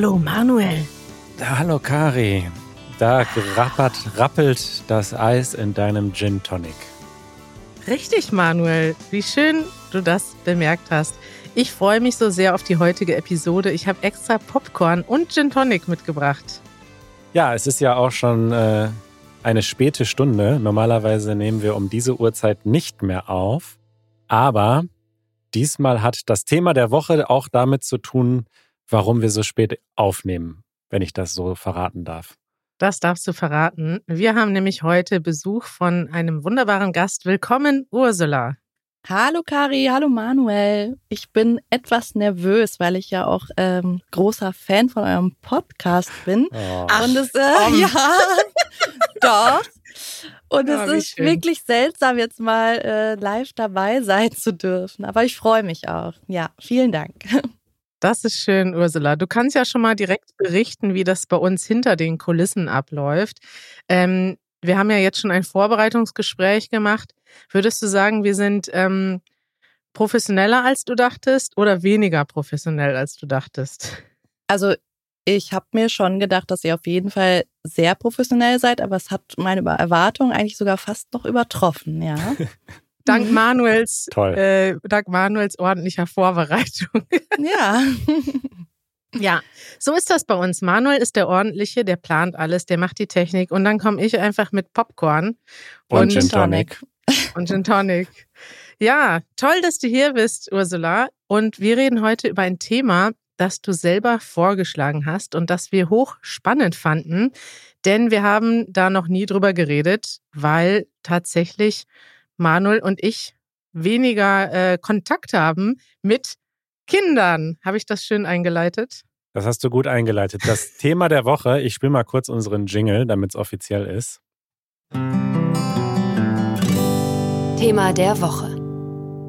Hallo Manuel. Hallo Kari. Da rappert, rappelt das Eis in deinem Gin Tonic. Richtig, Manuel. Wie schön du das bemerkt hast. Ich freue mich so sehr auf die heutige Episode. Ich habe extra Popcorn und Gin Tonic mitgebracht. Ja, es ist ja auch schon äh, eine späte Stunde. Normalerweise nehmen wir um diese Uhrzeit nicht mehr auf. Aber diesmal hat das Thema der Woche auch damit zu tun, warum wir so spät aufnehmen, wenn ich das so verraten darf. Das darfst du verraten. Wir haben nämlich heute Besuch von einem wunderbaren Gast. Willkommen, Ursula. Hallo Kari, hallo Manuel. Ich bin etwas nervös, weil ich ja auch ähm, großer Fan von eurem Podcast bin. Oh. Und es, äh, ja, doch. Und Ah, es ist schön. wirklich seltsam, jetzt mal äh, live dabei sein zu dürfen. Aber ich freue mich auch. Ja, vielen Dank. Das ist schön, Ursula. Du kannst ja schon mal direkt berichten, wie das bei uns hinter den Kulissen abläuft. Ähm, wir haben ja jetzt schon ein Vorbereitungsgespräch gemacht. Würdest du sagen, wir sind ähm, professioneller, als du dachtest oder weniger professionell, als du dachtest? Also ich habe mir schon gedacht, dass ihr auf jeden Fall sehr professionell seid, aber es hat meine Erwartungen eigentlich sogar fast noch übertroffen, ja. Dank Mhm. Manuels, Toll. äh, dank Manuels ordentlicher Vorbereitung. ja. Ja, so ist das bei uns. Manuel ist der Ordentliche, der plant alles, der macht die Technik und dann komme ich einfach mit Popcorn Und Gin Tonic. und Gin Tonic. Ja, toll, dass du hier bist, Ursula. Und wir reden heute über ein Thema, das du selber vorgeschlagen hast und das wir hochspannend fanden. Denn wir haben da noch nie drüber geredet, weil tatsächlich Manuel und ich weniger äh, Kontakt haben mit Kindern. Habe ich das schön eingeleitet? Das hast du gut eingeleitet. Das Thema der Woche, ich spiele mal kurz unseren Jingle, damit es offiziell ist. Thema der Woche.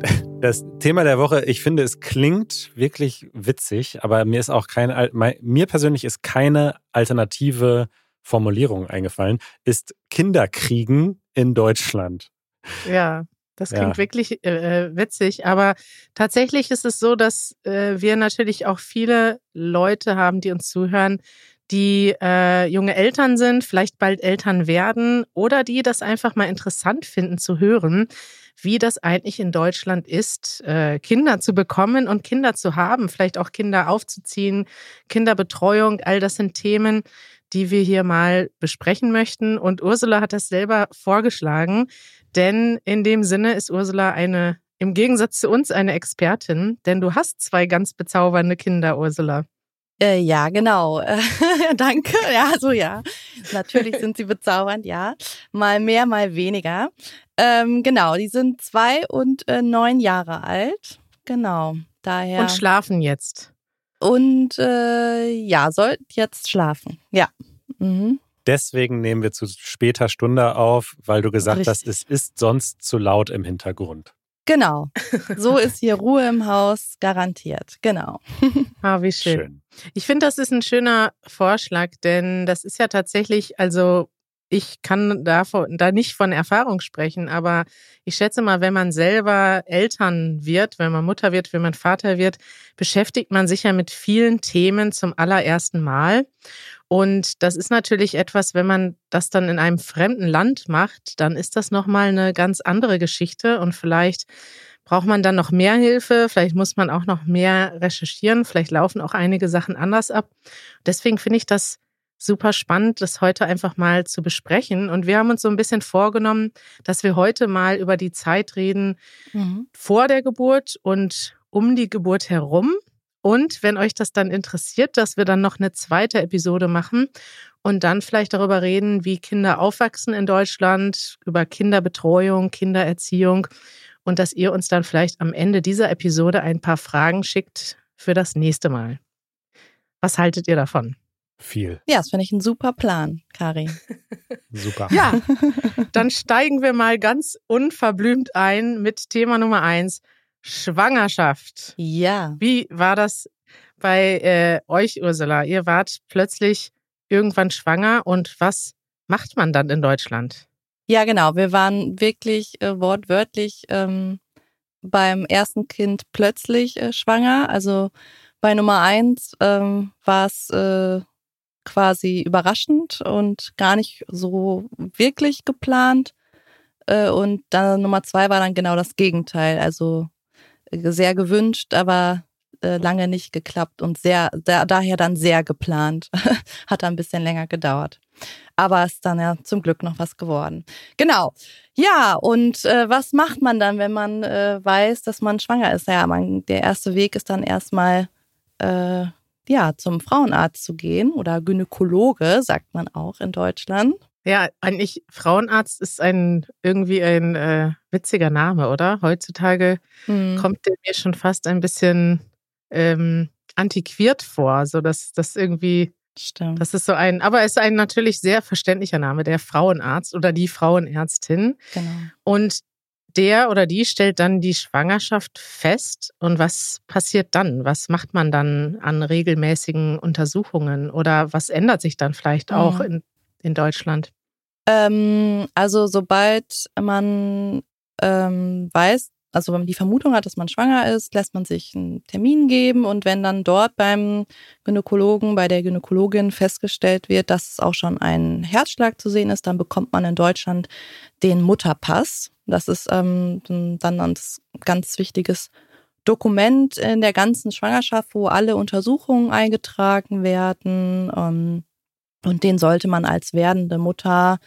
Das Thema der Woche, ich finde, es klingt wirklich witzig, aber mir ist auch keine, mir persönlich ist keine alternative Formulierung eingefallen, ist Kinderkriegen in Deutschland. Ja, das Ja. klingt wirklich äh, witzig, aber tatsächlich ist es so, dass äh, wir natürlich auch viele Leute haben, die uns zuhören, die äh, junge Eltern sind, vielleicht bald Eltern werden oder die das einfach mal interessant finden zu hören, wie das eigentlich in Deutschland ist, äh, Kinder zu bekommen und Kinder zu haben, vielleicht auch Kinder aufzuziehen, Kinderbetreuung, all das sind Themen, die wir hier mal besprechen möchten. Und Ursula hat das selber vorgeschlagen, denn in dem Sinne ist Ursula eine, im Gegensatz zu uns, eine Expertin, denn du hast zwei ganz bezaubernde Kinder, Ursula. Äh, ja, genau. Danke. Ja, so ja. Natürlich sind sie bezaubernd, ja. Mal mehr, mal weniger. Ähm, genau, die sind zwei und äh, neun Jahre alt. Genau. Daher. Und schlafen jetzt. Und äh, ja, sollten jetzt schlafen. Ja. Mhm. Deswegen nehmen wir zu später Stunde auf, weil du gesagt hast, es ist sonst zu laut im Hintergrund. Genau. So ist hier Ruhe im Haus garantiert. Genau. Ah, wie schön. Schön. Ich finde, das ist ein schöner Vorschlag, denn das ist ja tatsächlich, also ich kann davon, da nicht von Erfahrung sprechen, aber ich schätze mal, wenn man selber Eltern wird, wenn man Mutter wird, wenn man Vater wird, beschäftigt man sich ja mit vielen Themen zum allerersten Mal. Und das ist natürlich etwas, wenn man das dann in einem fremden Land macht, dann ist das nochmal eine ganz andere Geschichte und vielleicht braucht man dann noch mehr Hilfe, vielleicht muss man auch noch mehr recherchieren, vielleicht laufen auch einige Sachen anders ab. Deswegen finde ich das super spannend, das heute einfach mal zu besprechen. Und wir haben uns so ein bisschen vorgenommen, dass wir heute mal über die Zeit reden Mhm. vor der Geburt und um die Geburt herum. Und wenn euch das dann interessiert, dass wir dann noch eine zweite Episode machen und dann vielleicht darüber reden, wie Kinder aufwachsen in Deutschland, über Kinderbetreuung, Kindererziehung und dass ihr uns dann vielleicht am Ende dieser Episode ein paar Fragen schickt für das nächste Mal. Was haltet ihr davon? Viel. Ja, das finde ich ein super Plan, Kari. Super. Ja, dann steigen wir mal ganz unverblümt ein mit Thema Nummer eins, Schwangerschaft. Ja. Wie war das bei äh, euch, Ursula? Ihr wart plötzlich irgendwann schwanger und was macht man dann in Deutschland? Ja, genau. Wir waren wirklich äh, wortwörtlich ähm, beim ersten Kind plötzlich äh, schwanger. Also Bei Nummer eins ähm, war es äh, quasi überraschend und gar nicht so wirklich geplant. Äh, und dann Nummer zwei war dann genau das Gegenteil. Also äh, sehr gewünscht, aber äh, lange nicht geklappt und sehr, da, daher dann sehr geplant. Hat ein bisschen länger gedauert. Aber ist dann ja zum Glück noch was geworden. Genau. Ja, und äh, was macht man dann, wenn man äh, weiß, dass man schwanger ist? Ja, man, der erste Weg ist dann erstmal äh, ja, zum Frauenarzt zu gehen oder Gynäkologe, sagt man auch in Deutschland. Ja, eigentlich Frauenarzt ist ein irgendwie ein äh, witziger Name, oder? Heutzutage hm. kommt der mir schon fast ein bisschen ähm, antiquiert vor, so dass das irgendwie Stimmt. Das ist so ein, aber es ist ein natürlich sehr verständlicher Name, der Frauenarzt oder die Frauenärztin. Genau. Und der oder die stellt dann die Schwangerschaft fest. Und was passiert dann? Was macht man dann an regelmäßigen Untersuchungen? Oder was ändert sich dann vielleicht auch mhm. in, in Deutschland? Ähm, also sobald man ähm, weiß, also wenn man die Vermutung hat, dass man schwanger ist, lässt man sich einen Termin geben und wenn dann dort beim Gynäkologen, bei der Gynäkologin festgestellt wird, dass auch schon ein Herzschlag zu sehen ist, dann bekommt man in Deutschland den Mutterpass. Das ist ähm, dann ein ganz wichtiges Dokument in der ganzen Schwangerschaft, wo alle Untersuchungen eingetragen werden. Ähm, und den sollte man als werdende Mutter,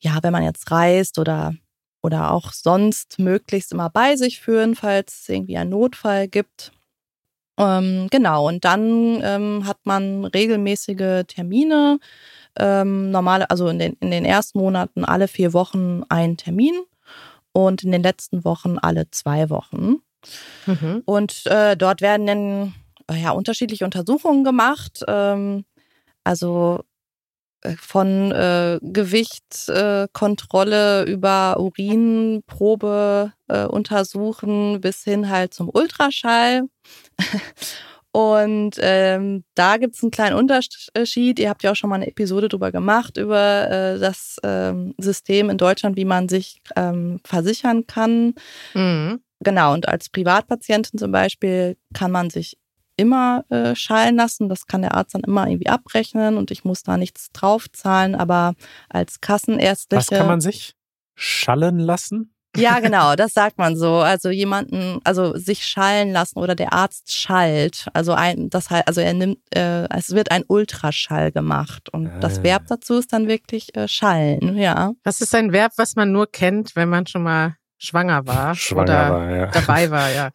ja, wenn man jetzt reist oder oder auch sonst möglichst immer bei sich führen, falls es irgendwie einen Notfall gibt. Ähm, genau, und dann ähm, hat man regelmäßige Termine, ähm, normale, also in den, in den ersten Monaten alle vier Wochen einen Termin und in den letzten Wochen alle zwei Wochen. Mhm. Und äh, dort werden dann ja, unterschiedliche Untersuchungen gemacht. Ähm, also äh, von äh, Gewichtskontrolle äh, über Urinprobe äh, untersuchen bis hin halt zum Ultraschall. Und ähm, da gibt's einen kleinen Unterschied. Ihr habt ja auch schon mal eine Episode drüber gemacht, über äh, das ähm, System in Deutschland, wie man sich ähm, versichern kann. Mhm. Genau, und als Privatpatientin zum Beispiel kann man sich immer äh, schallen lassen. Das kann der Arzt dann immer irgendwie abrechnen und ich muss da nichts draufzahlen. Aber als Kassenärztliche. Was kann man sich schallen lassen? Ja, genau, das sagt man so. Also jemanden, also sich schallen lassen oder der Arzt schallt. Also ein, das heißt, also er nimmt, äh, es wird ein Ultraschall gemacht und ah. das Verb dazu ist dann wirklich äh, schallen. Ja. Das ist ein Verb, was man nur kennt, wenn man schon mal schwanger war schwanger oder war, ja. dabei war, ja.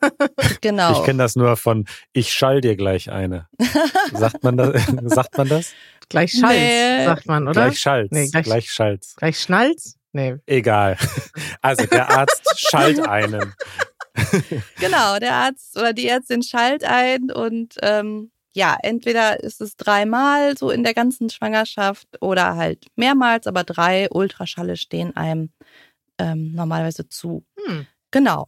genau. Ich kenne das nur von ich schall dir gleich eine. Sagt man das? sagt man das? Gleich Schalz, nee. sagt man, oder? Gleich Schalz. Nee, gleich, gleich Schalz. Gleich Schnalz? Nee. Egal. Also der Arzt schallt einen. genau, der Arzt oder die Ärztin schallt ein und ähm, ja, entweder ist es dreimal so in der ganzen Schwangerschaft oder halt mehrmals, aber drei Ultraschalle stehen einem ähm, normalerweise zu. Hm. Genau.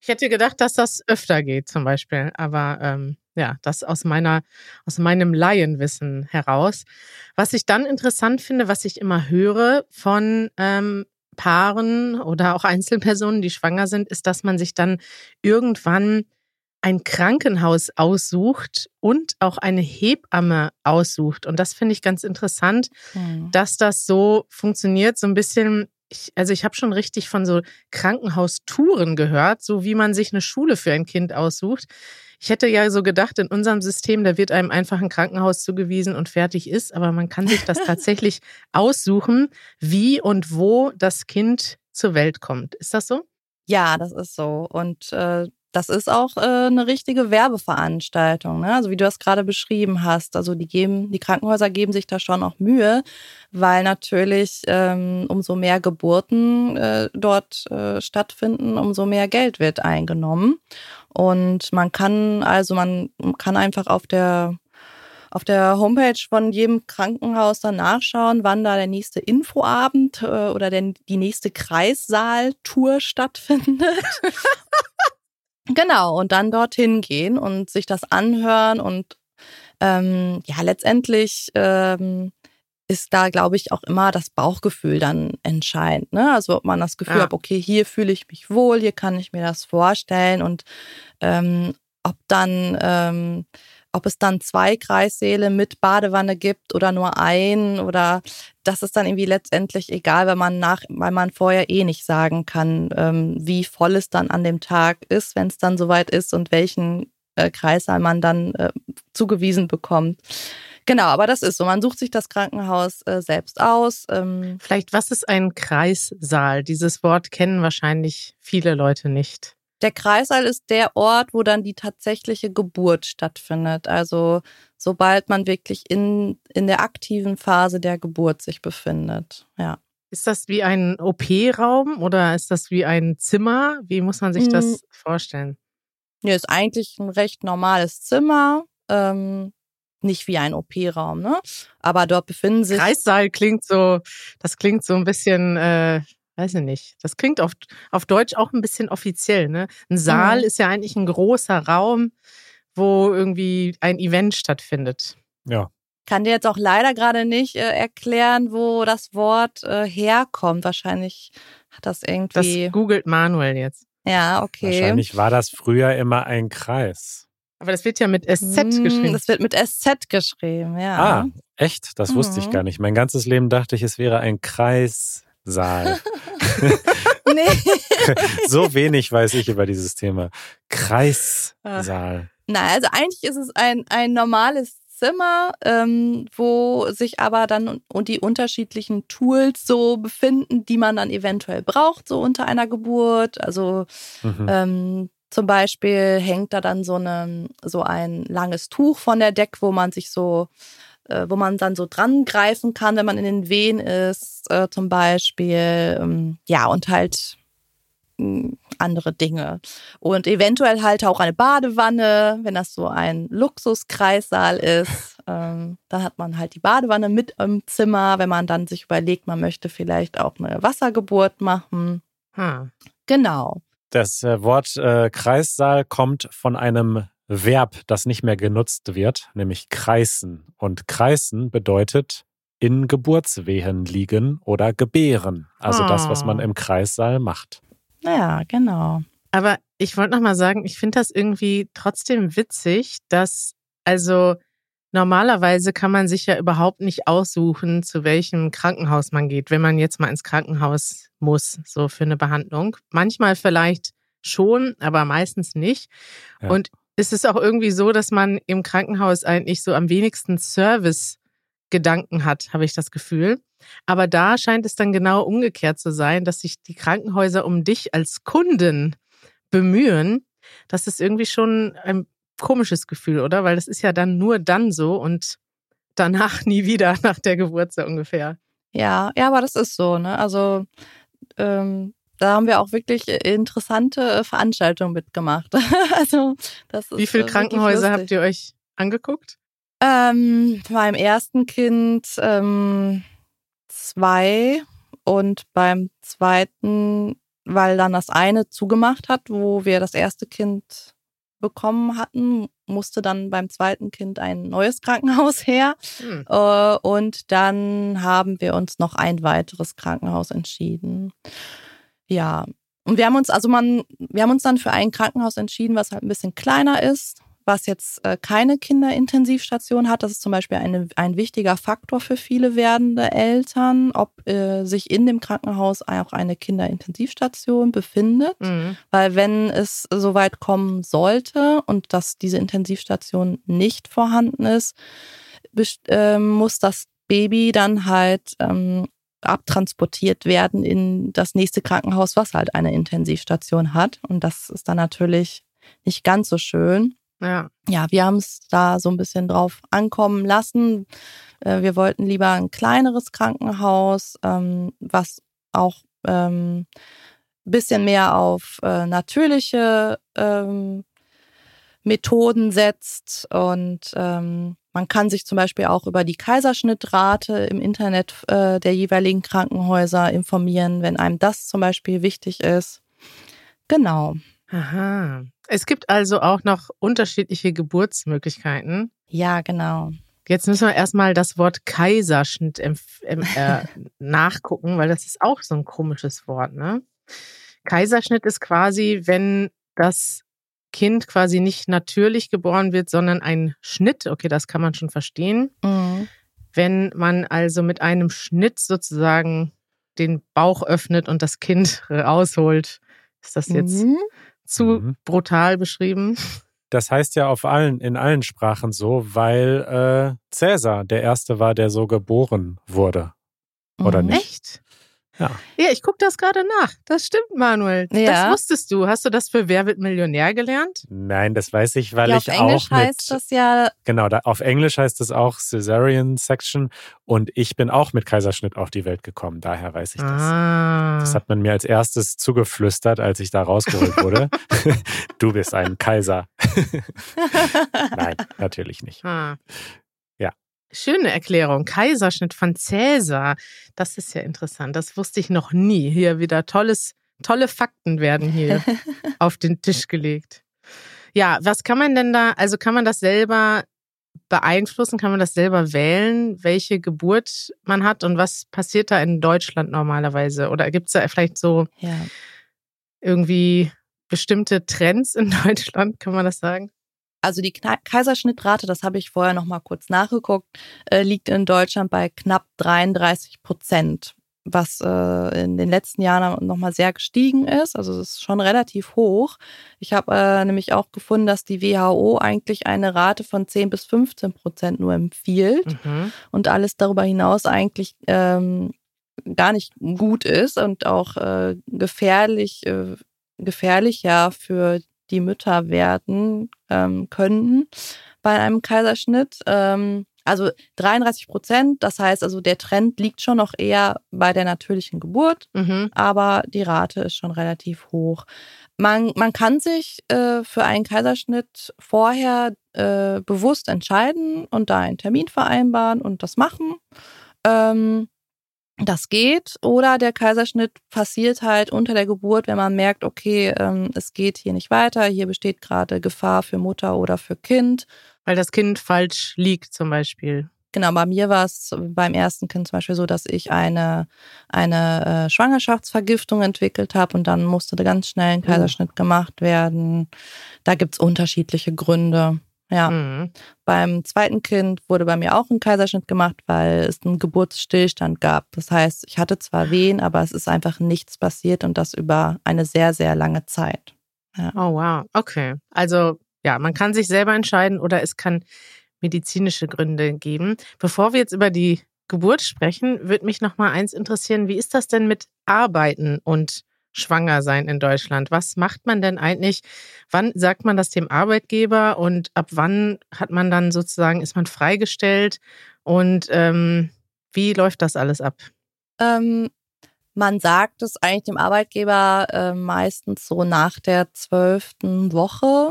Ich hätte gedacht, dass das öfter geht, zum Beispiel. Aber ähm, ja, das aus meiner, aus meinem Laienwissen heraus. Was ich dann interessant finde, was ich immer höre von ähm, Paaren oder auch Einzelpersonen, die schwanger sind, ist, dass man sich dann irgendwann ein Krankenhaus aussucht und auch eine Hebamme aussucht. Und das finde ich ganz interessant, hm. dass das so funktioniert, so ein bisschen ich, also ich habe schon richtig von so Krankenhaustouren gehört, so wie man sich eine Schule für ein Kind aussucht. Ich hätte ja so gedacht, in unserem System, da wird einem einfach ein Krankenhaus zugewiesen und fertig ist, aber man kann sich das tatsächlich aussuchen, wie und wo das Kind zur Welt kommt. Ist das so? Ja, das ist so. Und äh, das ist auch äh, eine richtige Werbeveranstaltung, ne? Also wie du das gerade beschrieben hast. Also die geben, die Krankenhäuser geben sich da schon auch Mühe, weil natürlich ähm, umso mehr Geburten äh, dort äh, stattfinden, umso mehr Geld wird eingenommen. Und man kann also man kann einfach auf der auf der Homepage von jedem Krankenhaus dann nachschauen, wann da der nächste Infoabend äh, oder denn die nächste Kreissaaltour stattfindet. Genau, und dann dorthin gehen und sich das anhören und ähm, ja, letztendlich ähm, ist da, glaube ich, auch immer das Bauchgefühl dann entscheidend. Ne? Also ob man das Gefühl ja. hat, okay, hier fühle ich mich wohl, hier kann ich mir das vorstellen und ähm, ob dann, ähm, ob es dann zwei Kreissäle mit Badewanne gibt oder nur ein oder das ist dann irgendwie letztendlich egal, weil man nach, weil man vorher eh nicht sagen kann, ähm, wie voll es dann an dem Tag ist, wenn es dann soweit ist und welchen äh, Kreissaal man dann äh, zugewiesen bekommt. Genau, aber das ist so. Man sucht sich das Krankenhaus äh, selbst aus. Ähm Vielleicht, was ist ein Kreissaal? Dieses Wort kennen wahrscheinlich viele Leute nicht. Der Kreissaal ist der Ort, wo dann die tatsächliche Geburt stattfindet. Also sobald man wirklich in, in der aktiven Phase der Geburt sich befindet. Ja. Ist das wie ein OP-Raum oder ist das wie ein Zimmer? Wie muss man sich das hm. vorstellen? Ja, ist eigentlich ein recht normales Zimmer. Ähm, nicht wie ein OP-Raum, ne? Aber dort befinden sich. Kreissaal klingt so, das klingt so ein bisschen, äh, weiß ich nicht. Das klingt auf, auf Deutsch auch ein bisschen offiziell, ne? Ein Saal mhm. ist ja eigentlich ein großer Raum, wo irgendwie ein Event stattfindet. Ja. Kann dir jetzt auch leider gerade nicht äh, erklären, wo das Wort äh, herkommt. Wahrscheinlich hat das irgendwie. Das googelt Manuel jetzt. Ja, okay. Wahrscheinlich war das früher immer ein Kreis. Aber das wird ja mit SZ hm, geschrieben. Das wird mit SZ geschrieben, ja. Ah, echt? Das mhm. wusste ich mhm. gar nicht. Mein ganzes Leben dachte ich, es wäre ein Kreissaal. nee. so wenig weiß ich über dieses Thema. Kreissaal. Nein, also eigentlich ist es ein, ein normales Zimmer, ähm, wo sich aber dann und die unterschiedlichen Tools so befinden, die man dann eventuell braucht, so unter einer Geburt. Also mhm. ähm, zum Beispiel hängt da dann so, eine, so ein langes Tuch von der Deck, wo man sich so, äh, wo man dann so dran greifen kann, wenn man in den Wehen ist, äh, zum Beispiel. Ähm, ja, und halt mh, andere Dinge. Und eventuell halt auch eine Badewanne, wenn das so ein Luxuskreissaal ist. Ähm, dann hat man halt die Badewanne mit im Zimmer, wenn man dann sich überlegt, man möchte vielleicht auch eine Wassergeburt machen. Hm. Genau. Das äh, Wort äh, Kreissaal kommt von einem Verb, das nicht mehr genutzt wird, nämlich kreisen. Und kreisen bedeutet in Geburtswehen liegen oder gebären. Also oh. das, was man ah. im Kreissaal macht. Ja, genau. Aber ich wollte noch mal sagen, ich finde das irgendwie trotzdem witzig, dass also Normalerweise kann man sich ja überhaupt nicht aussuchen, zu welchem Krankenhaus man geht, wenn man jetzt mal ins Krankenhaus muss, so für eine Behandlung. Manchmal vielleicht schon, aber meistens nicht. Ja. Und es ist auch irgendwie so, dass man im Krankenhaus eigentlich so am wenigsten Service-Gedanken hat, habe ich das Gefühl. Aber da scheint es dann genau umgekehrt zu sein, dass sich die Krankenhäuser um dich als Kunden bemühen. Das ist irgendwie schon ein komisches Gefühl, oder? Weil das ist ja dann nur dann so und danach nie wieder nach der Geburt so ungefähr. Ja, ja, aber das ist so, ne? Also ähm, da haben wir auch wirklich interessante Veranstaltungen mitgemacht. also das ist Wie viele Krankenhäuser habt ihr euch angeguckt? Ähm, beim ersten Kind ähm, zwei und beim zweiten, weil dann das eine zugemacht hat, wo wir das erste Kind bekommen hatten, musste dann beim zweiten Kind ein neues Krankenhaus her. Hm. Äh, und dann haben wir uns noch ein weiteres Krankenhaus entschieden. Ja. Und wir haben uns, also man, wir haben uns dann für ein Krankenhaus entschieden, was halt ein bisschen kleiner ist, was jetzt äh, keine Kinderintensivstation hat. Das ist zum Beispiel eine, ein wichtiger Faktor für viele werdende Eltern, ob äh, sich in dem Krankenhaus auch eine Kinderintensivstation befindet. Mhm. Weil wenn es soweit kommen sollte und dass diese Intensivstation nicht vorhanden ist, äh, muss das Baby dann halt ähm, abtransportiert werden in das nächste Krankenhaus, was halt eine Intensivstation hat. Und das ist dann natürlich nicht ganz so schön. Ja. Ja, wir haben es da so ein bisschen drauf ankommen lassen. Äh, wir wollten lieber ein kleineres Krankenhaus, ähm, was auch ähm, bisschen mehr auf äh, natürliche ähm, Methoden setzt und man kann sich zum Beispiel auch über die Kaiserschnittrate im Internet äh, der jeweiligen Krankenhäuser informieren, wenn einem das zum Beispiel wichtig ist. Genau. Aha. Es gibt also auch noch unterschiedliche Geburtsmöglichkeiten. Ja, genau. Jetzt müssen wir erstmal das Wort Kaiserschnitt äh, nachgucken, weil das ist auch so ein komisches Wort, ne? Kaiserschnitt ist quasi, wenn das Kind quasi nicht natürlich geboren wird, sondern ein Schnitt. Okay, das kann man schon verstehen. Mhm. Wenn man also mit einem Schnitt sozusagen den Bauch öffnet und das Kind rausholt, ist das jetzt Mhm. zu Mhm. brutal beschrieben? Das heißt ja auf allen, in allen Sprachen so, weil äh, Cäsar der Erste war, der so geboren wurde. Oder Mhm. nicht? Echt? Ja. Ja, ich gucke das gerade nach. Das stimmt, Manuel. Ja. Das wusstest du. Hast du das für Wer wird Millionär gelernt? Nein, das weiß ich, weil ja, ich auf Englisch auch mit, heißt das ja, genau, da, auf Englisch heißt es auch Caesarean Section und ich bin auch mit Kaiserschnitt auf die Welt gekommen, daher weiß ich das. Ah. Das hat man mir als erstes zugeflüstert, als ich da rausgeholt wurde. du bist ein Kaiser. Nein, natürlich nicht. Ah. Schöne Erklärung. Kaiserschnitt von Cäsar. Das ist ja interessant. Das wusste ich noch nie. Hier wieder tolles, tolle Fakten werden hier auf den Tisch gelegt. Ja, was kann man denn da, also kann man das selber beeinflussen? Kann man das selber wählen, welche Geburt man hat und was passiert da in Deutschland normalerweise? Oder gibt es da vielleicht so ja. irgendwie bestimmte Trends in Deutschland? Kann man das sagen? Also die Kaiserschnittrate, das habe ich vorher noch mal kurz nachgeguckt, äh, liegt in Deutschland bei knapp 33 Prozent, was äh, in den letzten Jahren noch mal sehr gestiegen ist. Also es ist schon relativ hoch. Ich habe äh, nämlich auch gefunden, dass die WHO eigentlich eine Rate von 10 bis 15 Prozent nur empfiehlt Mhm. und alles darüber hinaus eigentlich ähm, gar nicht gut ist und auch äh, gefährlich, äh, gefährlich ja für die Mütter werden ähm, könnten bei einem Kaiserschnitt. Ähm, also 33 Prozent, das heißt also der Trend liegt schon noch eher bei der natürlichen Geburt, Mhm. aber die Rate ist schon relativ hoch. Man, man kann sich äh, für einen Kaiserschnitt vorher äh, bewusst entscheiden und da einen Termin vereinbaren und das machen. Ähm, das geht. Oder der Kaiserschnitt passiert halt unter der Geburt, wenn man merkt, okay, ähm, es geht hier nicht weiter, hier besteht gerade Gefahr für Mutter oder für Kind. Weil das Kind falsch liegt zum Beispiel. Genau, bei mir war es beim ersten Kind zum Beispiel so, dass ich eine, eine äh, Schwangerschaftsvergiftung entwickelt habe und dann musste da ganz schnell ein Kaiserschnitt gemacht werden. Da gibt's unterschiedliche Gründe. Ja, Mhm. beim zweiten Kind wurde bei mir auch ein Kaiserschnitt gemacht, weil es einen Geburtsstillstand gab. Das heißt, ich hatte zwar Wehen, aber es ist einfach nichts passiert und das über eine sehr, sehr lange Zeit. Oh, wow. Okay. Also, ja, man kann sich selber entscheiden oder es kann medizinische Gründe geben. Bevor wir jetzt über die Geburt sprechen, würde mich noch mal eins interessieren. Wie ist das denn mit Arbeiten und schwanger sein in Deutschland? Was macht man denn eigentlich? Wann sagt man das dem Arbeitgeber und ab wann hat man dann sozusagen, ist man freigestellt? Und ähm, wie läuft das alles ab? Ähm, man sagt es eigentlich dem Arbeitgeber äh, meistens so nach der zwölften Woche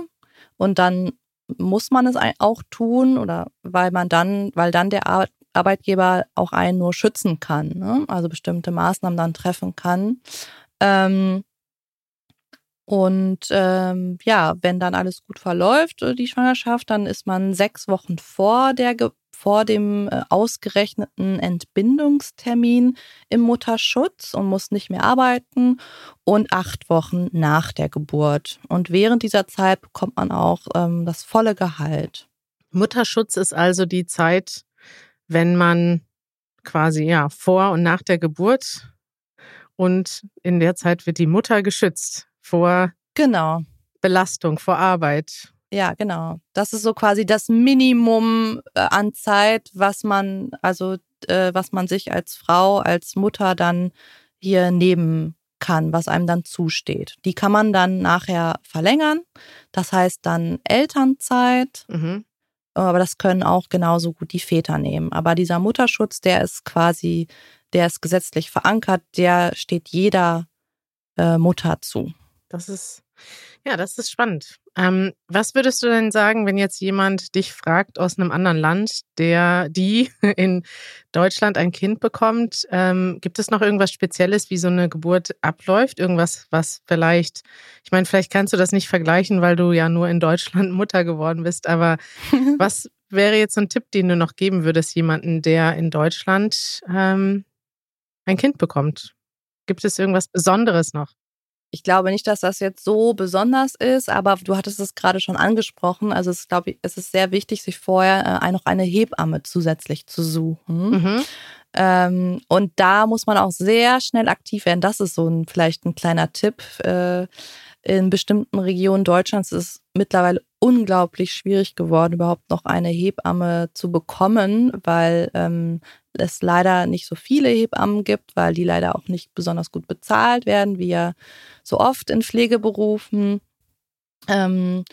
und dann muss man es auch tun oder weil man dann, weil dann der Ar Arbeitgeber auch einen nur schützen kann, ne? also bestimmte Maßnahmen dann treffen kann. Ähm, und ähm, ja, wenn dann alles gut verläuft, äh, die Schwangerschaft, dann ist man sechs Wochen vor der vor dem äh, ausgerechneten Entbindungstermin im Mutterschutz und muss nicht mehr arbeiten und acht Wochen nach der Geburt. Und während dieser Zeit bekommt man auch ähm, das volle Gehalt. Mutterschutz ist also die Zeit, wenn man quasi ja vor und nach der Geburt und in der Zeit wird die Mutter geschützt vor Genau. Belastung, vor Arbeit. Ja, genau. Das ist so quasi das Minimum äh, an Zeit, was man, also äh, was man sich als Frau, als Mutter dann hier nehmen kann, was einem dann zusteht. Die kann man dann nachher verlängern. Das heißt dann Elternzeit, Mhm. Aber das können auch genauso gut die Väter nehmen. Aber dieser Mutterschutz, der ist quasi, der ist gesetzlich verankert, der steht jeder äh, Mutter zu. Das ist, ja, das ist spannend. Ähm, was würdest du denn sagen, wenn jetzt jemand dich fragt aus einem anderen Land, der, die in Deutschland ein Kind bekommt? Ähm, gibt es noch irgendwas Spezielles, wie so eine Geburt abläuft? Irgendwas, was vielleicht, ich meine, vielleicht kannst du das nicht vergleichen, weil du ja nur in Deutschland Mutter geworden bist, aber was wäre jetzt so ein Tipp, den du noch geben würdest, jemanden, der in Deutschland ähm, ein Kind bekommt? Gibt es irgendwas Besonderes noch? Ich glaube nicht, dass das jetzt so besonders ist, aber du hattest es gerade schon angesprochen. Also es, glaube ich, es ist sehr wichtig, sich vorher äh, noch eine Hebamme zusätzlich zu suchen. Mhm. Ähm, und da muss man auch sehr schnell aktiv werden. Das ist so ein vielleicht ein kleiner Tipp. Äh, in bestimmten Regionen Deutschlands ist es mittlerweile unglaublich schwierig geworden, überhaupt noch eine Hebamme zu bekommen, weil ähm, es leider nicht so viele Hebammen gibt, weil die leider auch nicht besonders gut bezahlt werden, wie ja so oft in Pflegeberufen. Ähm,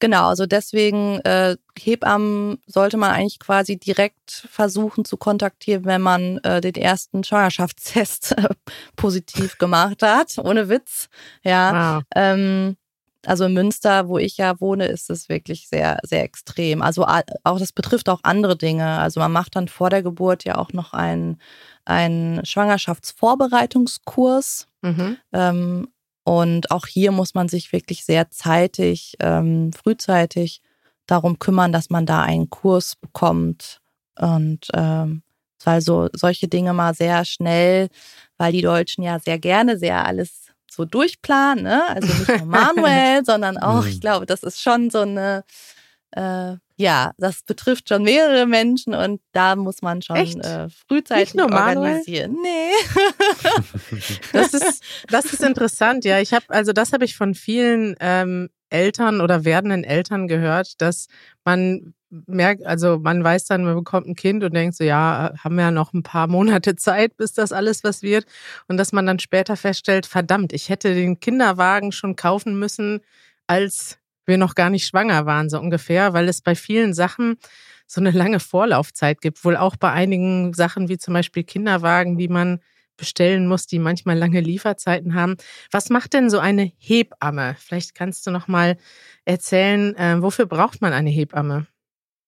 genau, also deswegen äh, Hebammen sollte man eigentlich quasi direkt versuchen zu kontaktieren, wenn man äh, den ersten Schwangerschaftstest äh, positiv gemacht hat, ohne Witz. Ja. Wow. Ähm, also in Münster, wo ich ja wohne, ist es wirklich sehr, sehr extrem. Also auch das betrifft auch andere Dinge. Also man macht dann vor der Geburt ja auch noch einen, einen Schwangerschaftsvorbereitungskurs. Mhm. Ähm, und auch hier muss man sich wirklich sehr zeitig, ähm, frühzeitig darum kümmern, dass man da einen Kurs bekommt. Und ähm, weil so solche Dinge mal sehr schnell, weil die Deutschen ja sehr gerne sehr alles so durchplanen, ne? Also nicht nur manuell, sondern auch, ich Mhm. glaube, das ist schon so eine, äh, ja, das betrifft schon mehrere Menschen und da muss man schon äh, frühzeitig Nicht nur manuell? organisieren. Nee. Das ist, das ist interessant, ja. Ich habe, also das habe ich von vielen ähm, Eltern oder werdenden Eltern gehört, dass man merkt, also man weiß dann, man bekommt ein Kind und denkt so, ja, haben wir ja noch ein paar Monate Zeit, bis das alles was wird. Und dass man dann später feststellt, verdammt, ich hätte den Kinderwagen schon kaufen müssen, als wir noch gar nicht schwanger waren, so ungefähr, weil es bei vielen Sachen so eine lange Vorlaufzeit gibt. Wohl auch bei einigen Sachen wie zum Beispiel Kinderwagen, die man bestellen muss, die manchmal lange Lieferzeiten haben. Was macht denn so eine Hebamme? Vielleicht kannst du noch mal erzählen, äh, wofür braucht man eine Hebamme?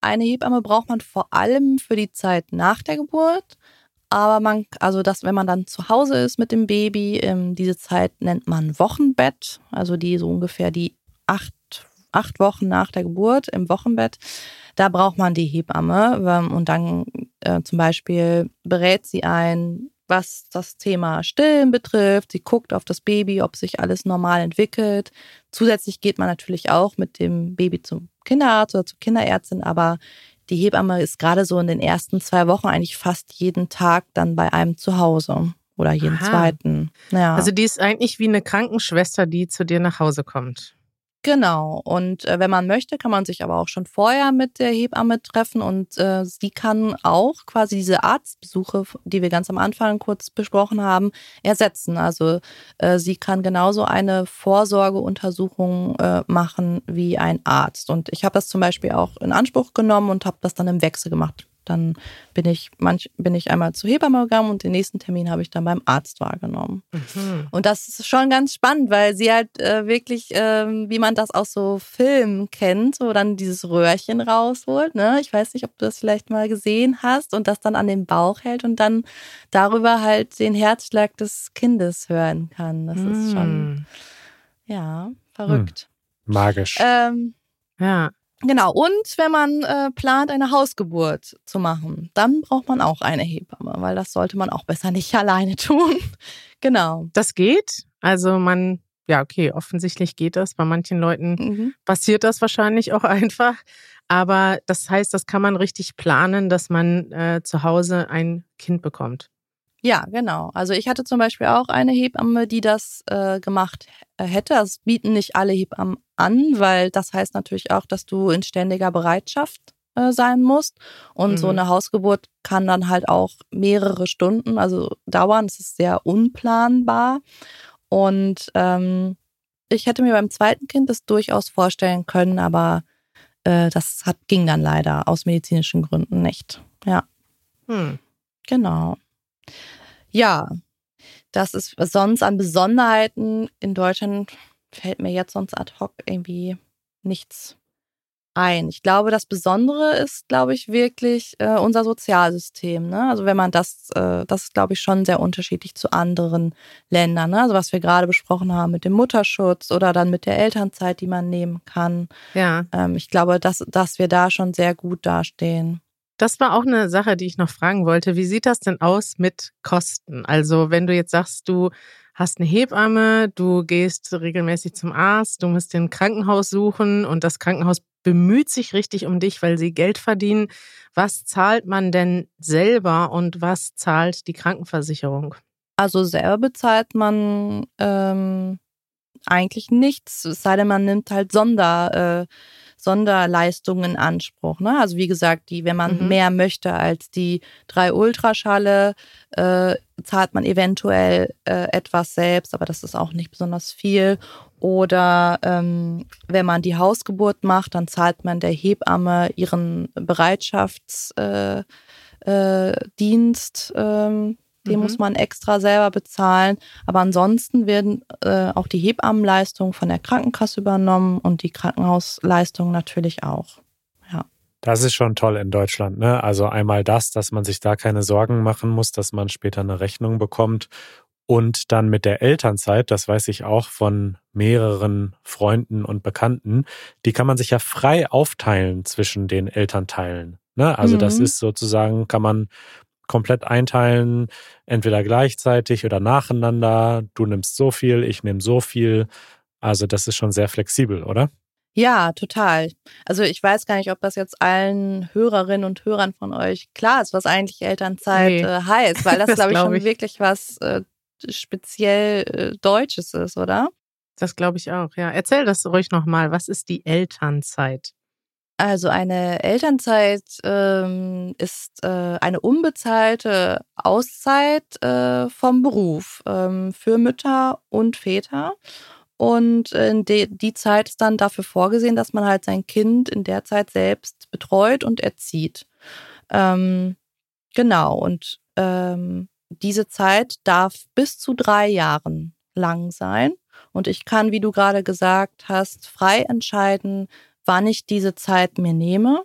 Eine Hebamme braucht man vor allem für die Zeit nach der Geburt. Aber man, also das, wenn man dann zu Hause ist mit dem Baby, ähm, diese Zeit nennt man Wochenbett. Also die so ungefähr die acht, acht Wochen nach der Geburt im Wochenbett. Da braucht man die Hebamme. ähm, Und dann äh, zum Beispiel berät sie ein, was das Thema Stillen betrifft. Sie guckt auf das Baby, ob sich alles normal entwickelt. Zusätzlich geht man natürlich auch mit dem Baby zum Kinderarzt oder zur Kinderärztin, aber die Hebamme ist gerade so in den ersten zwei Wochen eigentlich fast jeden Tag dann bei einem zu Hause oder jeden Aha. zweiten. Ja. Also die ist eigentlich wie eine Krankenschwester, die zu dir nach Hause kommt. Genau. Und äh, wenn man möchte, kann man sich aber auch schon vorher mit der Hebamme treffen und äh, sie kann auch quasi diese Arztbesuche, die wir ganz am Anfang kurz besprochen haben, ersetzen. Also äh, sie kann genauso eine Vorsorgeuntersuchung äh, machen wie ein Arzt. Und ich habe das zum Beispiel auch in Anspruch genommen und habe das dann im Wechsel gemacht. Dann bin ich manch bin ich einmal zur Hebamme gegangen und den nächsten Termin habe ich dann beim Arzt wahrgenommen. Mhm. Und das ist schon ganz spannend, weil sie halt äh, wirklich, ähm, wie man das aus so Filmen kennt, so dann dieses Röhrchen rausholt. Ne? Ich weiß nicht, ob du das vielleicht mal gesehen hast und das dann an den Bauch hält und dann darüber halt den Herzschlag des Kindes hören kann. Das ist schon, Mhm. ja, verrückt. Magisch. Ähm, Ja. Genau, und wenn man äh, plant, eine Hausgeburt zu machen, dann braucht man auch eine Hebamme, weil das sollte man auch besser nicht alleine tun. genau. Das geht. Also man, ja, okay, offensichtlich geht das. Bei manchen Leuten Mhm. passiert das wahrscheinlich auch einfach. Aber das heißt, das kann man richtig planen, dass man äh, zu Hause ein Kind bekommt. Ja, genau. Also ich hatte zum Beispiel auch eine Hebamme, die das äh, gemacht äh, hätte. Das bieten nicht alle Hebammen an, weil das heißt natürlich auch, dass du in ständiger Bereitschaft äh, sein musst. Und so Mhm. eine Hausgeburt kann dann halt auch mehrere Stunden, also dauern. Es ist sehr unplanbar. Und ähm, ich hätte mir beim zweiten Kind das durchaus vorstellen können, aber äh, das hat, ging dann leider aus medizinischen Gründen nicht. Ja. Hm. Genau. Ja, das ist sonst an Besonderheiten in Deutschland fällt mir jetzt sonst ad hoc irgendwie nichts ein. Ich glaube, das Besondere ist, glaube ich, wirklich äh, unser Sozialsystem. Ne? Also wenn man das, äh, das ist, glaube ich, schon sehr unterschiedlich zu anderen Ländern. Ne? Also was wir gerade besprochen haben mit dem Mutterschutz oder dann mit der Elternzeit, die man nehmen kann. Ja. Ähm, ich glaube, dass, dass wir da schon sehr gut dastehen. Das war auch eine Sache, die ich noch fragen wollte. Wie sieht das denn aus mit Kosten? Also wenn du jetzt sagst, du hast eine Hebamme, du gehst regelmäßig zum Arzt, du musst ein Krankenhaus suchen und das Krankenhaus bemüht sich richtig um dich, weil sie Geld verdienen. Was zahlt man denn selber und was zahlt die Krankenversicherung? Also selber bezahlt man ähm, eigentlich nichts, es sei denn, man nimmt halt Sonder. Äh, Sonderleistungen in Anspruch. Ne? Also wie gesagt, die, wenn man mhm. mehr möchte als die drei Ultraschale, äh, zahlt man eventuell äh, etwas selbst, aber das ist auch nicht besonders viel. Oder ähm, wenn man die Hausgeburt macht, dann zahlt man der Hebamme ihren Bereitschaftsdienst. Äh, äh, Dienst, ähm, den mhm. muss man extra selber bezahlen. Aber ansonsten werden äh, auch die Hebammenleistungen von der Krankenkasse übernommen und die Krankenhausleistungen natürlich auch. Ja. Das ist schon toll in Deutschland. Ne? Also einmal das, dass man sich da keine Sorgen machen muss, dass man später eine Rechnung bekommt. Und dann mit der Elternzeit, das weiß ich auch von mehreren Freunden und Bekannten, die kann man sich ja frei aufteilen zwischen den Elternteilen. Ne? Also mhm. das ist sozusagen, kann man komplett einteilen, entweder gleichzeitig oder nacheinander. Du nimmst so viel, ich nehme so viel. Also das ist schon sehr flexibel, oder? Ja, total. Also ich weiß gar nicht, ob das jetzt allen Hörerinnen und Hörern von euch klar ist, was eigentlich Elternzeit nee. äh, heißt, weil das, das glaube ich, glaub ich, schon wirklich was äh, speziell äh, Deutsches ist, oder? Das glaube ich auch, ja. Erzähl das ruhig nochmal. Was ist die Elternzeit? Also eine Elternzeit ähm, ist äh, eine unbezahlte Auszeit äh, vom Beruf ähm, für Mütter und Väter. Und äh, die, die Zeit ist dann dafür vorgesehen, dass man halt sein Kind in der Zeit selbst betreut und erzieht. Ähm, genau, und ähm, diese Zeit darf bis zu drei Jahren lang sein. Und ich kann, wie du gerade gesagt hast, frei entscheiden, wann ich diese Zeit mir nehme.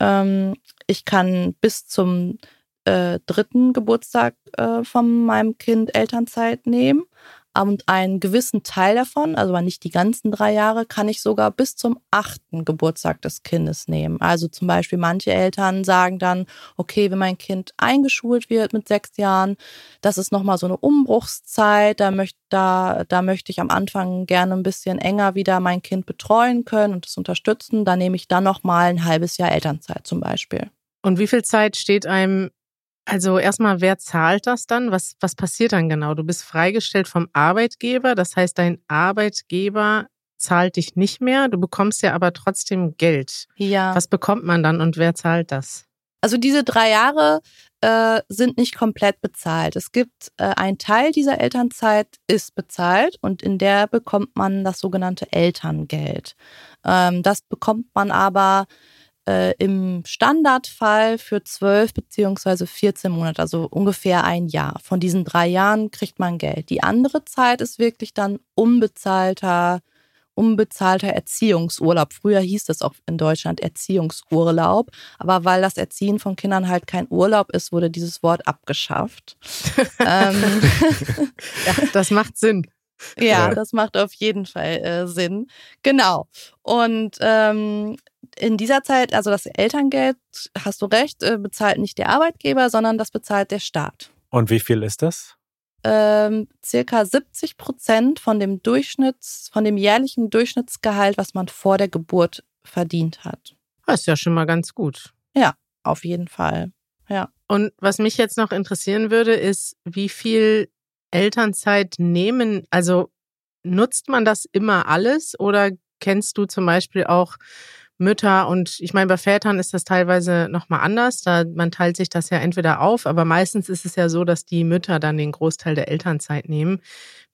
Ähm, ich kann bis zum äh, dritten Geburtstag äh, von meinem Kind Elternzeit nehmen und einen gewissen Teil davon, also nicht die ganzen drei Jahre, kann ich sogar bis zum achten Geburtstag des Kindes nehmen. Also zum Beispiel manche Eltern sagen dann, okay, wenn mein Kind eingeschult wird mit sechs Jahren, das ist nochmal so eine Umbruchszeit, da möchte, da, da möchte ich am Anfang gerne ein bisschen enger wieder mein Kind betreuen können und es unterstützen. Da nehme ich dann nochmal ein halbes Jahr Elternzeit zum Beispiel. Und wie viel Zeit steht einem also erstmal, wer zahlt das dann? Was, was passiert dann genau? Du bist freigestellt vom Arbeitgeber, das heißt, dein Arbeitgeber zahlt dich nicht mehr, du bekommst ja aber trotzdem Geld. Ja. Was bekommt man dann und wer zahlt das? Also diese drei Jahre äh, sind nicht komplett bezahlt. Es gibt äh, ein Teil dieser Elternzeit ist bezahlt und in der bekommt man das sogenannte Elterngeld. Ähm, das bekommt man aber äh, im Standardfall für 12 beziehungsweise 14 Monate, also ungefähr ein Jahr. Von diesen drei Jahren kriegt man Geld. Die andere Zeit ist wirklich dann unbezahlter, unbezahlter Erziehungsurlaub. Früher hieß das auch in Deutschland Erziehungsurlaub, aber weil das Erziehen von Kindern halt kein Urlaub ist, wurde dieses Wort abgeschafft. ähm, ja, das macht Sinn. Ja, das macht auf jeden Fall äh, Sinn. Genau. Und ähm, in dieser Zeit, also das Elterngeld, hast du recht, äh, bezahlt nicht der Arbeitgeber, sondern das bezahlt der Staat. Und wie viel ist das? Ähm, circa 70 Prozent von dem Durchschnitts, von dem jährlichen Durchschnittsgehalt, was man vor der Geburt verdient hat. Das ist ja schon mal ganz gut. Ja, auf jeden Fall. Ja. Und was mich jetzt noch interessieren würde, ist, wie viel Elternzeit nehmen, also nutzt man das immer alles oder kennst du zum Beispiel auch Mütter und ich meine, bei Vätern ist das teilweise nochmal anders. Da, man teilt sich das ja entweder auf, aber meistens ist es ja so, dass die Mütter dann den Großteil der Elternzeit nehmen.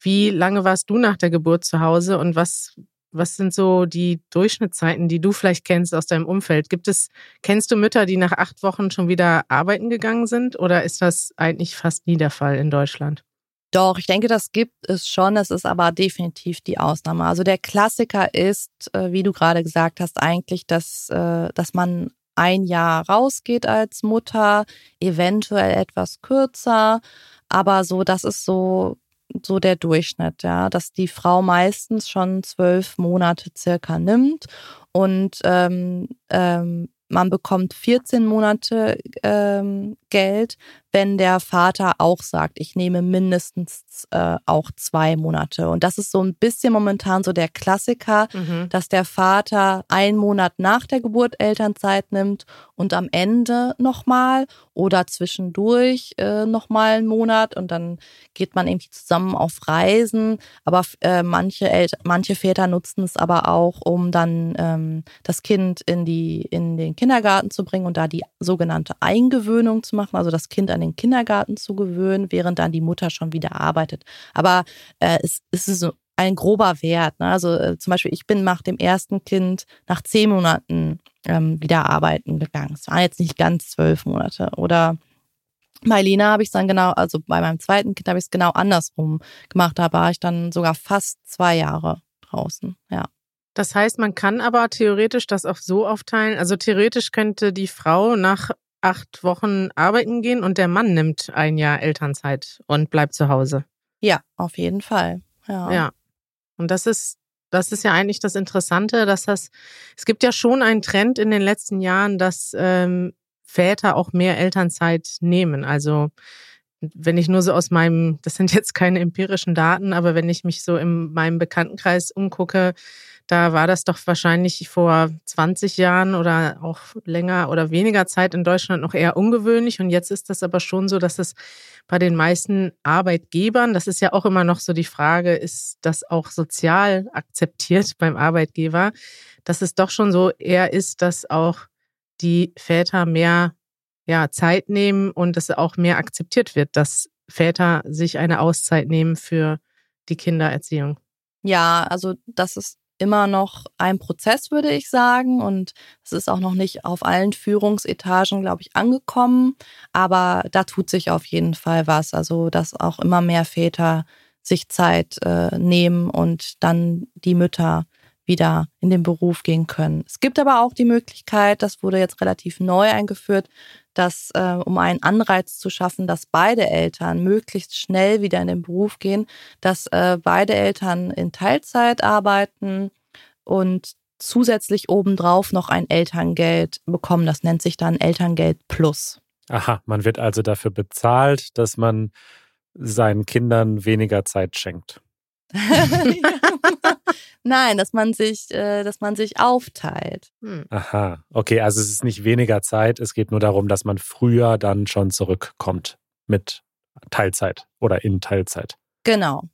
Wie lange warst du nach der Geburt zu Hause und was, was sind so die Durchschnittszeiten, die du vielleicht kennst aus deinem Umfeld? Gibt es, kennst du Mütter, die nach acht Wochen schon wieder arbeiten gegangen sind oder ist das eigentlich fast nie der Fall in Deutschland? Doch, ich denke, das gibt es schon. Es ist aber definitiv die Ausnahme. Also der Klassiker ist, äh, wie du gerade gesagt hast, eigentlich, dass, äh, dass man ein Jahr rausgeht als Mutter, eventuell etwas kürzer, aber so, das ist so, so der Durchschnitt, ja, dass die Frau meistens schon zwölf Monate circa nimmt und ähm, ähm, man bekommt 14 Monate ähm, Geld, wenn der Vater auch sagt, ich nehme mindestens äh, auch zwei Monate. Und das ist so ein bisschen momentan so der Klassiker, Mhm. dass der Vater einen Monat nach der Geburt Elternzeit nimmt und am Ende nochmal oder zwischendurch äh, nochmal einen Monat und dann geht man irgendwie zusammen auf Reisen. Aber äh, manche, El manche Väter nutzen es aber auch, um dann ähm, das Kind in, die, in den Kindergarten zu bringen und da die sogenannte Eingewöhnung zu machen, also das Kind an den Kindergarten zu gewöhnen, während dann die Mutter schon wieder arbeitet. Aber äh, es, es ist so ein grober Wert. Ne? Also äh, zum Beispiel, ich bin nach dem ersten Kind nach zehn Monaten ähm, wieder arbeiten gegangen. Es waren jetzt nicht ganz zwölf Monate. Oder bei Lena habe ich es dann genau, also bei meinem zweiten Kind habe ich es genau andersrum gemacht. Da war ich dann sogar fast zwei Jahre draußen. Ja. Das heißt, man kann aber theoretisch das auch so aufteilen. Also theoretisch könnte die Frau nach acht Wochen arbeiten gehen und der Mann nimmt ein Jahr Elternzeit und bleibt zu Hause. Ja, auf jeden Fall. Ja. Ja. Und das ist, das ist ja eigentlich das Interessante, dass das, es gibt ja schon einen Trend in den letzten Jahren, dass ähm, Väter auch mehr Elternzeit nehmen. Also wenn ich nur so aus meinem, das sind jetzt keine empirischen Daten, aber wenn ich mich so in meinem Bekanntenkreis umgucke, da war das doch wahrscheinlich vor 20 Jahren oder auch länger oder weniger Zeit in Deutschland noch eher ungewöhnlich. Und jetzt ist das aber schon so, dass es bei den meisten Arbeitgebern, das ist ja auch immer noch so die Frage, ist das auch sozial akzeptiert beim Arbeitgeber, dass es doch schon so eher ist, dass auch die Väter mehr ja, Zeit nehmen und es auch mehr akzeptiert wird, dass Väter sich eine Auszeit nehmen für die Kindererziehung. Ja, also das ist immer noch ein Prozess, würde ich sagen. Und es ist auch noch nicht auf allen Führungsetagen, glaube ich, angekommen. Aber da tut sich auf jeden Fall was. Also, dass auch immer mehr Väter sich Zeit äh, nehmen und dann die Mütter wieder in den Beruf gehen können. Es gibt aber auch die Möglichkeit, das wurde jetzt relativ neu eingeführt, dass äh, um einen Anreiz zu schaffen, dass beide Eltern möglichst schnell wieder in den Beruf gehen, dass äh, beide Eltern in Teilzeit arbeiten und zusätzlich obendrauf noch ein Elterngeld bekommen. Das nennt sich dann Elterngeld Plus. Aha, man wird also dafür bezahlt, dass man seinen Kindern weniger Zeit schenkt. Nein, dass man sich, äh, dass man sich aufteilt. Hm. Aha, okay, also es ist nicht weniger Zeit, es geht nur darum, dass man früher dann schon zurückkommt mit Teilzeit oder in Teilzeit. Genau.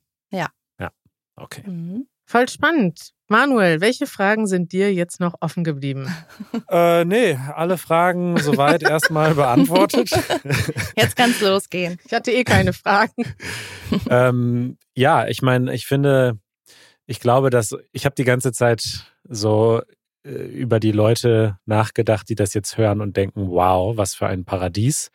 Okay. Mhm. Voll spannend. Manuel, welche Fragen sind dir jetzt noch offen geblieben? Äh, nee, alle Fragen soweit erstmal beantwortet. Jetzt kann es losgehen. Ich hatte eh keine Fragen. ähm, ja, ich meine, ich finde, ich glaube, dass ich habe die ganze Zeit so äh, über die Leute nachgedacht, die das jetzt hören und denken, wow, was für ein Paradies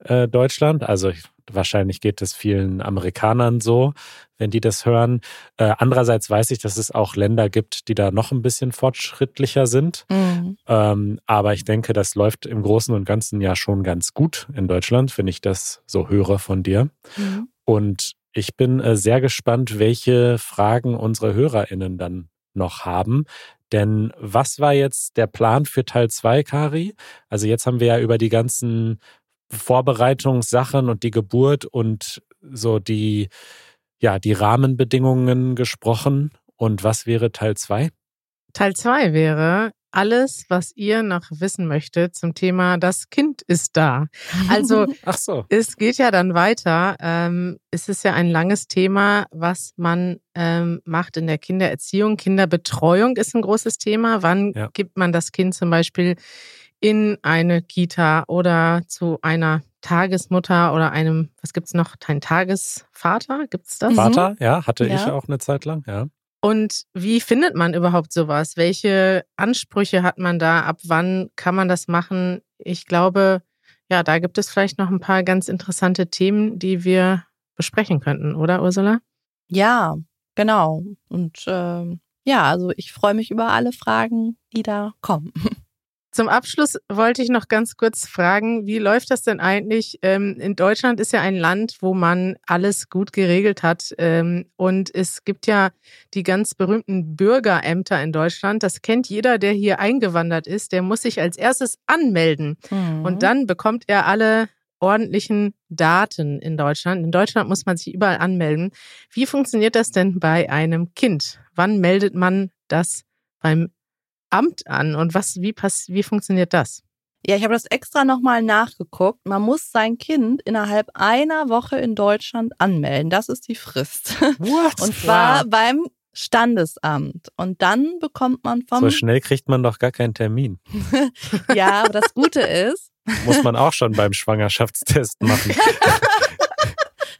äh, Deutschland. Also ich, wahrscheinlich geht es vielen Amerikanern so, wenn die das hören. Äh, andererseits weiß ich, dass es auch Länder gibt, die da noch ein bisschen fortschrittlicher sind. Mhm. Ähm, aber ich denke, das läuft im Großen und Ganzen ja schon ganz gut in Deutschland, wenn ich das so höre von dir. Mhm. Und ich bin äh, sehr gespannt, welche Fragen unsere HörerInnen dann noch haben. Denn was war jetzt der Plan für Teil 2, Kari? Also jetzt haben wir ja über die ganzen Vorbereitungssachen und die Geburt und so die, ja, die Rahmenbedingungen gesprochen. Und was wäre Teil 2? Teil zwei wäre alles, was ihr noch wissen möchtet zum Thema Das Kind ist da. Also Ach so. es geht ja dann weiter. Ähm, es ist ja ein langes Thema, was man ähm, macht in der Kindererziehung. Kinderbetreuung ist ein großes Thema. Wann Ja. gibt man das Kind zum Beispiel in eine Kita oder zu einer Tagesmutter oder einem, was gibt's noch, ein Tagesvater? Gibt's das? Mhm. Vater, ja, hatte ich Ja. auch eine Zeit lang, ja. Und wie findet man überhaupt sowas? Welche Ansprüche hat man da? Ab wann kann man das machen? Ich glaube, ja, da gibt es vielleicht noch ein paar ganz interessante Themen, die wir besprechen könnten, oder Ursula? Ja, genau. Und ähm, ja, also ich freue mich über alle Fragen, die da kommen. Zum Abschluss wollte ich noch ganz kurz fragen, wie läuft das denn eigentlich? Ähm, in Deutschland ist ja ein Land, wo man alles gut geregelt hat. Ähm, und es gibt ja die ganz berühmten Bürgerämter in Deutschland. Das kennt jeder, der hier eingewandert ist. Der muss sich als erstes anmelden. Mhm. Und dann bekommt er alle ordentlichen Daten in Deutschland. In Deutschland muss man sich überall anmelden. Wie funktioniert das denn bei einem Kind? Wann meldet man das beim Amt an und was, wie, pass, wie funktioniert das? Ja, ich habe das extra nochmal nachgeguckt. Man muss sein Kind innerhalb einer Woche in Deutschland anmelden. Das ist die Frist. What? Und zwar Wow. beim Standesamt. Und dann bekommt man vom. So schnell kriegt man doch gar keinen Termin. ja, aber das Gute ist, Muss man auch schon beim Schwangerschaftstest machen.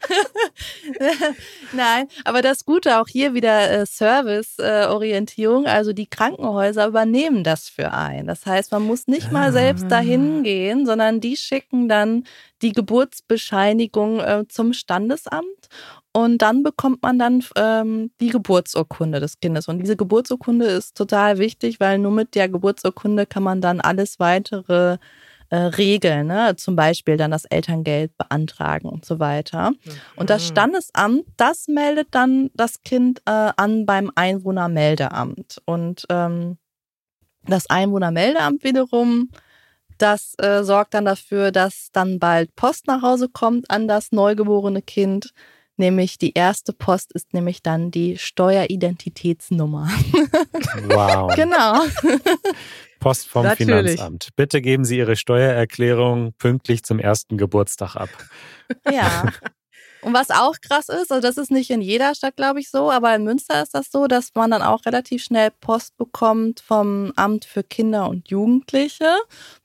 Nein, aber das Gute auch hier wieder äh, Service-Orientierung. also die Krankenhäuser übernehmen das für einen. Das heißt, man muss nicht mal selbst Ah. dahin gehen, sondern die schicken dann die Geburtsbescheinigung äh, zum Standesamt und dann bekommt man dann ähm, die Geburtsurkunde des Kindes. Und diese Geburtsurkunde ist total wichtig, weil nur mit der Geburtsurkunde kann man dann alles weitere äh, regeln, ne? zum Beispiel dann das Elterngeld beantragen und so weiter. Und das Mhm. Standesamt, das meldet dann das Kind äh, an beim Einwohnermeldeamt. Und ähm, das Einwohnermeldeamt wiederum, das äh, sorgt dann dafür, dass dann bald Post nach Hause kommt an das neugeborene Kind. Nämlich die erste Post ist nämlich dann die Steueridentitätsnummer. Wow. genau. Post vom Natürlich. Finanzamt. Bitte geben Sie Ihre Steuererklärung pünktlich zum ersten Geburtstag ab. Ja. Und was auch krass ist, also das ist nicht in jeder Stadt, glaube ich, so, aber in Münster ist das so, dass man dann auch relativ schnell Post bekommt vom Amt für Kinder und Jugendliche.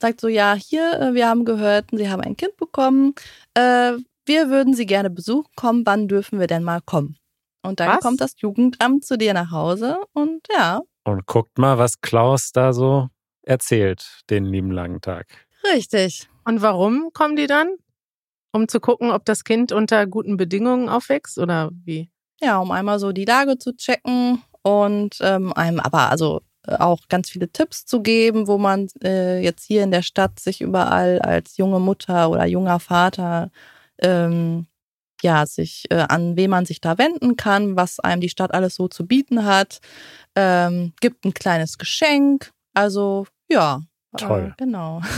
Sagt so, ja, hier, äh, wir haben gehört, Sie haben ein Kind bekommen. Äh, wir würden Sie gerne besuchen kommen. Wann dürfen wir denn mal kommen? Und dann Was? kommt das Jugendamt zu dir nach Hause und ja, Und guckt mal, was Klaus da so erzählt, den lieben langen Tag. richtig. Und warum kommen die dann? Um zu gucken, ob das Kind unter guten Bedingungen aufwächst oder wie? Ja, um einmal so die Lage zu checken und ähm, einem aber also äh, auch ganz viele Tipps zu geben, wo man äh, jetzt hier in der Stadt sich überall als junge Mutter oder junger Vater ähm, ja sich äh, an wen man sich da wenden kann, was einem die Stadt alles so zu bieten hat, ähm, gibt ein kleines Geschenk, also ja. Toll. Äh, genau.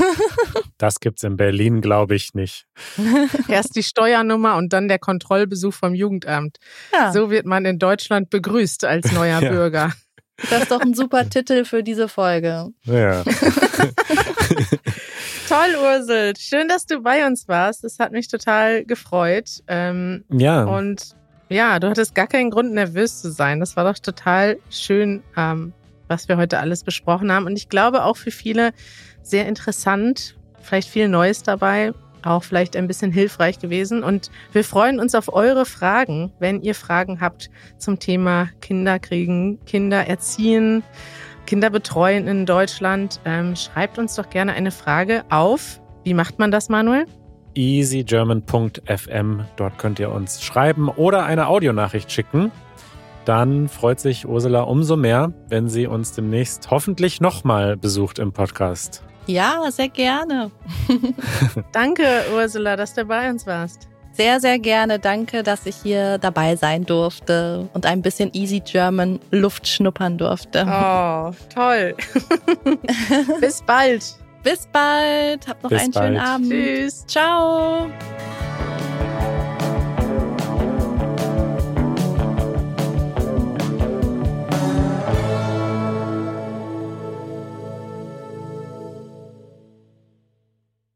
Das gibt's in Berlin, glaube ich, nicht. Erst die Steuernummer und dann der Kontrollbesuch vom Jugendamt. Ja, So wird man in Deutschland begrüßt als neuer Ja. Bürger. das ist doch ein super Titel für diese Folge. Ja. Toll, Ursel. Schön, dass du bei uns warst. Das hat mich total gefreut. Ähm, ja. und ja, du hattest gar keinen Grund, nervös zu sein. Das war doch total schön, ähm, was wir heute alles besprochen haben. Und ich glaube auch für viele sehr interessant, vielleicht viel Neues dabei, auch vielleicht ein bisschen hilfreich gewesen. Und wir freuen uns auf eure Fragen, wenn ihr Fragen habt zum Thema Kinderkriegen, Kindererziehen, Kinderbetreuen in Deutschland. Ähm, schreibt uns doch gerne eine Frage auf. Wie macht man das, Manuel? easygerman.fm. Dort könnt ihr uns schreiben oder eine Audionachricht schicken. Dann freut sich Ursula umso mehr, wenn sie uns demnächst hoffentlich nochmal besucht im Podcast. Ja, sehr gerne. Danke, Ursula, dass du bei uns warst. Sehr, sehr gerne. Danke, dass ich hier dabei sein durfte und ein bisschen Easy German Luft schnuppern durfte. Oh, toll. Bis bald. Bis bald. Habt noch Bis einen schönen bald. Abend. Tschüss. Ciao.